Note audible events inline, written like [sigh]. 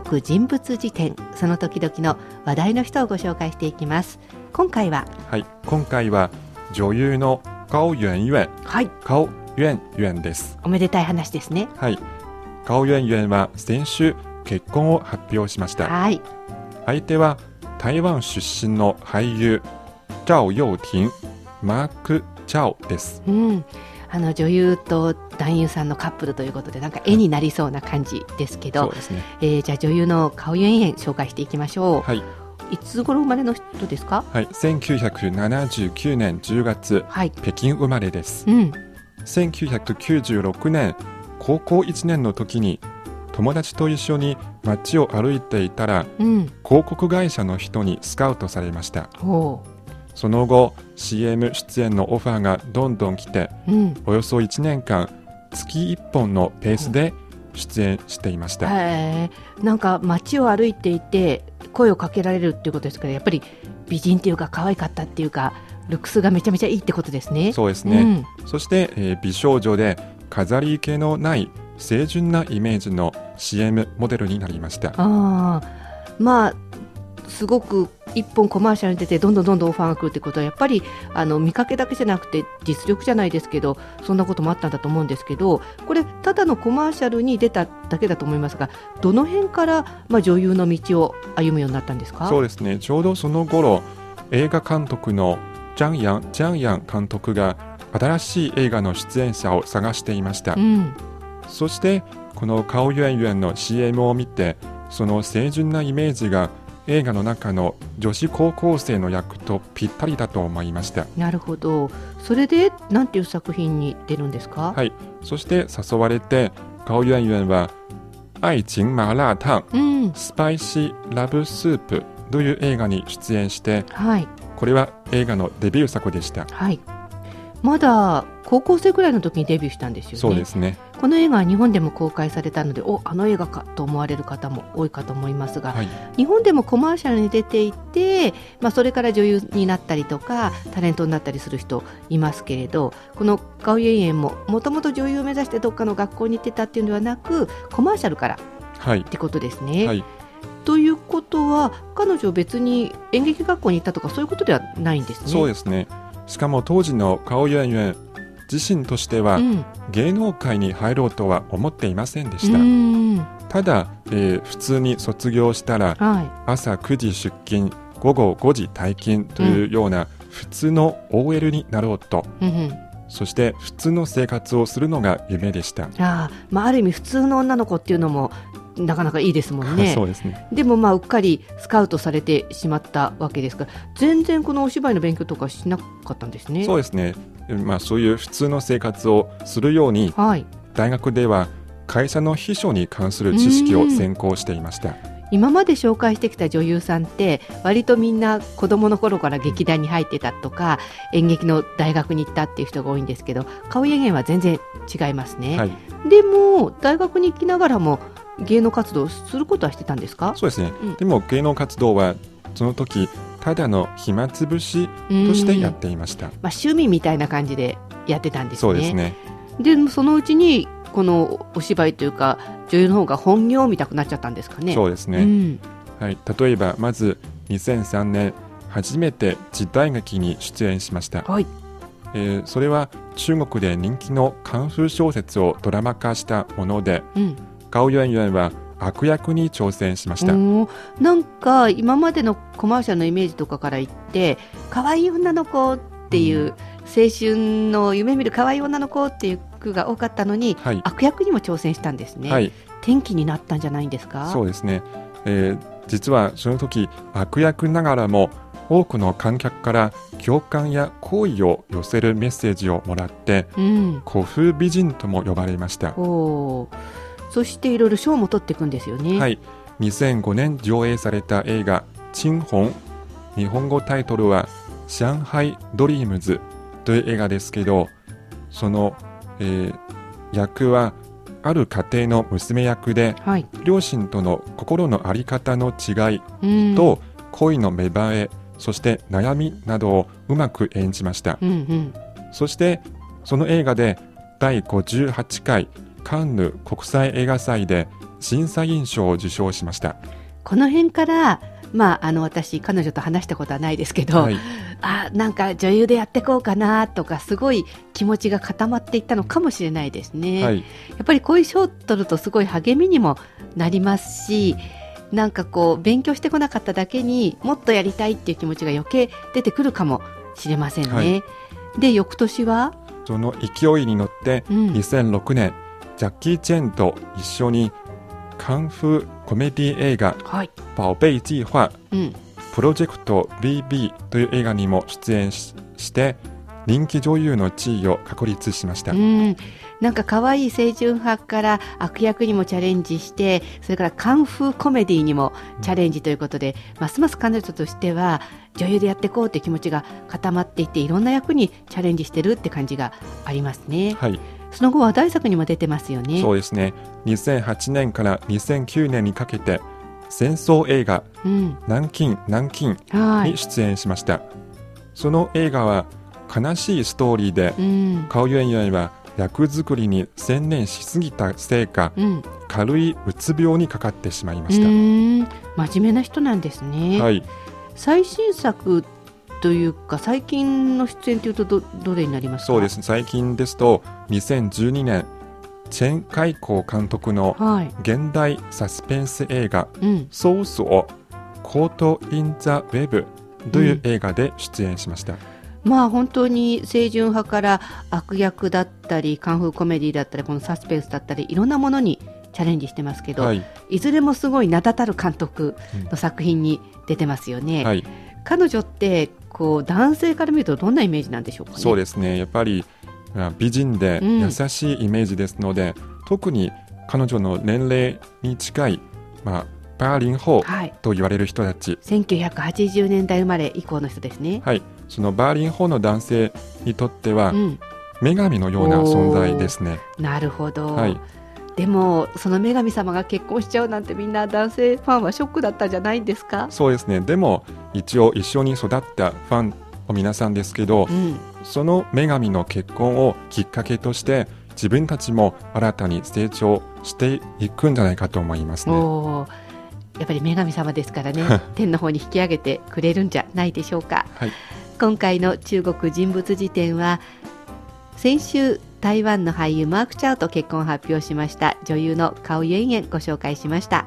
国人物辞典その時々の話題の人をご紹介していきます。今回ははい、今回は女優のはい。です。おめでたい話ですね。はい、は先週結婚を発表しました。はい。相手は台湾出身の俳優赵又廷、マーク・チャオです。うんあの女優と男優さんのカップルということでなんか絵になりそうな感じですけど、そうですね。えーじゃあ女優の顔ゆえんえん紹介していきましょう、はい、い、つ頃生まれの人ですか？はい、1979年10月、はい。北京生まれです。うん。1996年高校1年の時に友達と一緒に街を歩いていたらうん。広告会社の人にスカウトされました。おその後 CM 出演のオファーがどんどん来てううん。およそ1年間月1本のペースで出演していました、へーなんか街を歩いていて声をかけられるっていうことですからやっぱり美人っていうか可愛かったっていうかルックスがめちゃめちゃいいってことですね。そうですね、ん。そして、えー美少女で飾り気のない清純なイメージの CM モデルになりました。ああまあすごく一本コマーシャルに出てどんどんどんどんオファーが来るってことはやっぱりあの見かけだけじゃなくて実力じゃないですけどそんなこともあったんだと思うんですけどこれただのコマーシャルに出ただけだと思いますがどの辺から、まあ、女優の道を歩むようになったんですか？そうですね。ちょうどその頃映画監督のジャンヤン・ジャンヤン監督が新しい映画の出演者を探していました、うん。そしてこのカオユエンユエンの CM を見てその清純なイメージが映画の中の女子高校生の役とぴったりだと思いました。なるほど。それでなんていう作品に出るんですか、はい。そして誘われてカオユエンユエンは「愛情麻辣烫うん。スパイシーラブスープ」という映画に出演してはい。これは映画のデビュー作でした。はいまだ高校生くらいの時にデビューしたんですよね。そうですね。この映画は日本でも公開されたのでおあの映画かと思われる方も多いかと思いますが、はい。日本でもコマーシャルに出ていて、まあ、それから女優になったりとかタレントになったりする人いますけれどこのガオイエイエンももともと女優を目指してどっかの学校に行ってたっていうのではなくコマーシャルからはい。ってことですね。はい。ということは彼女別に演劇学校に行ったとかそういうことではないんですね。そうですねしかも当時のカオユエンユエン自身としてはうん。芸能界に入ろうとは思っていませんでうした、ーん。ただ、えー普通に卒業したらはい。朝9時出勤午後5時退勤というような普通の OL になろうと、うんうん。そして普通の生活をするのが夢でした、ああまあ、ある意味普通の女の子っていうのもなかなかいいですもんね。[laughs] そうですねでもまあうっかりスカウトされてしまったわけですから全然このお芝居の勉強とかしなかったんですね。そうですね、まあ、そういう普通の生活をするようにはい、大学では会社の秘書に関する知識を専攻していました今まで紹介してきた女優さんって割とみんな子供の頃から劇団に入ってたとか演劇の大学に行ったっていう人が多いんですけど顔家源は全然違いますね。はいでも大学に行きながらも芸能活動することはしてたんですか？そうですね、うん。でも芸能活動はその時ただの暇つぶしとしてやっていました、まあ、趣味みたいな感じでやってたんですね。そうですね。でそのうちにこのお芝居というか女優の方が本業みたくなっちゃったんですかね？そうですね、うん。はい、例えばまず2003年初めて時代劇に出演しました、はい。えーそれは中国で人気のカンフー小説をドラマ化したものでうん、ガオユエンユエンは悪役に挑戦しました、なんか今までのコマーシャルのイメージとかから言って可愛い女の子っていう、青春の夢見る可愛い女の子っていう句が多かったのにはい、悪役にも挑戦したんですね、はい、転機になったんじゃないんですか？そうですね、えー実はその時悪役ながらも多くの観客から共感や好意を寄せるメッセージをもらってうん、古風美人とも呼ばれました、おーそしていろいろ賞も取っていくんですよね。はい、2005年上映された映画「陳紅」日本語タイトルは「上海ドリームズ」という映画ですけどその、えー役はある家庭の娘役ではい。両親との心の在り方の違いうん。と恋の芽生えそして悩みなどをうまく演じました。うんうん。そしてその映画で第58回カンヌ国際映画祭で審査員賞を受賞しました。この辺から、まあ、あの私彼女と話したことはないですけど、はい、あなんか女優でやってこうかなとかすごい気持ちが固まっていったのかもしれないですね。はい、やっぱりこういう賞を取るとすごい励みにもなりますしなんかこう勉強してこなかっただけにもっとやりたいっていう気持ちが余計出てくるかもしれませんね。はいで翌年は、その勢いに乗って、うん2006年、ジャッキー・チェンと一緒にカンフーコメディ映画はい宝貝計划うんプロジェクト BB という映画にも出演しして人気女優の地位を確立しました。うん、なんか可愛い清純派から悪役にもチャレンジしてそれからカンフーコメディにもチャレンジということで、ますます彼女としては女優でやっていこうって気持ちが固まっていていろんな役にチャレンジしてるって感じがありますね。はい、その後話題作にも出てますよね。そうですね。2008年から2009年にかけて戦争映画うん、南京南京はいに。出演しました。その映画は悲しいストーリーでうん、カオユエンユエンは役作りに専念しすぎたせいかうん、軽いうつ病にかかってしまいまうしーん真面目な人なんですね。た。はい、最新作というか最近の出演というとどどれになりますか？そうです。最近ですと2012年チェン・カイコー監督のはい。現代サスペンス映画うん。ソースをコート・イン・ザ・ウェブという映画で出演しました。まあ本当に清純派から悪役だったりカンフーコメディだったりこのサスペンスだったりいろんなものにチャレンジしてますけど、、はいい、ずれもすごい名だたる監督の作品に出てますよね。はい、彼女ってこう男性から見るとどんなイメージなんでしょうかね？そうですね。やっぱりあ美人でうん優しいイメージですので、特に彼女の年齢に近い、まあ、バーリンホ。と言われる人たち、1980年代生まれ以降の人ですね。はい、そのバーリンホーの男性にとっては、うん。女神のような存在ですね。なるほど。はい、でもその女神様が結婚しちゃうなんてみんな男性ファンはショックだったんじゃないんですか？そうですね。でも、一応一緒に育ったファンの皆さんですけどう、ん。その女神の結婚をきっかけとして、自分たちも新たに成長していくんじゃないかと思いますね。やっぱり女神様ですからね [laughs] 天の方に引き上げてくれるんじゃないでしょうかはい、今回の中国人物辞典は先週台湾の俳優マーク・チャウと結婚を発表しました女優のカオ・ユエンエンご紹介しました。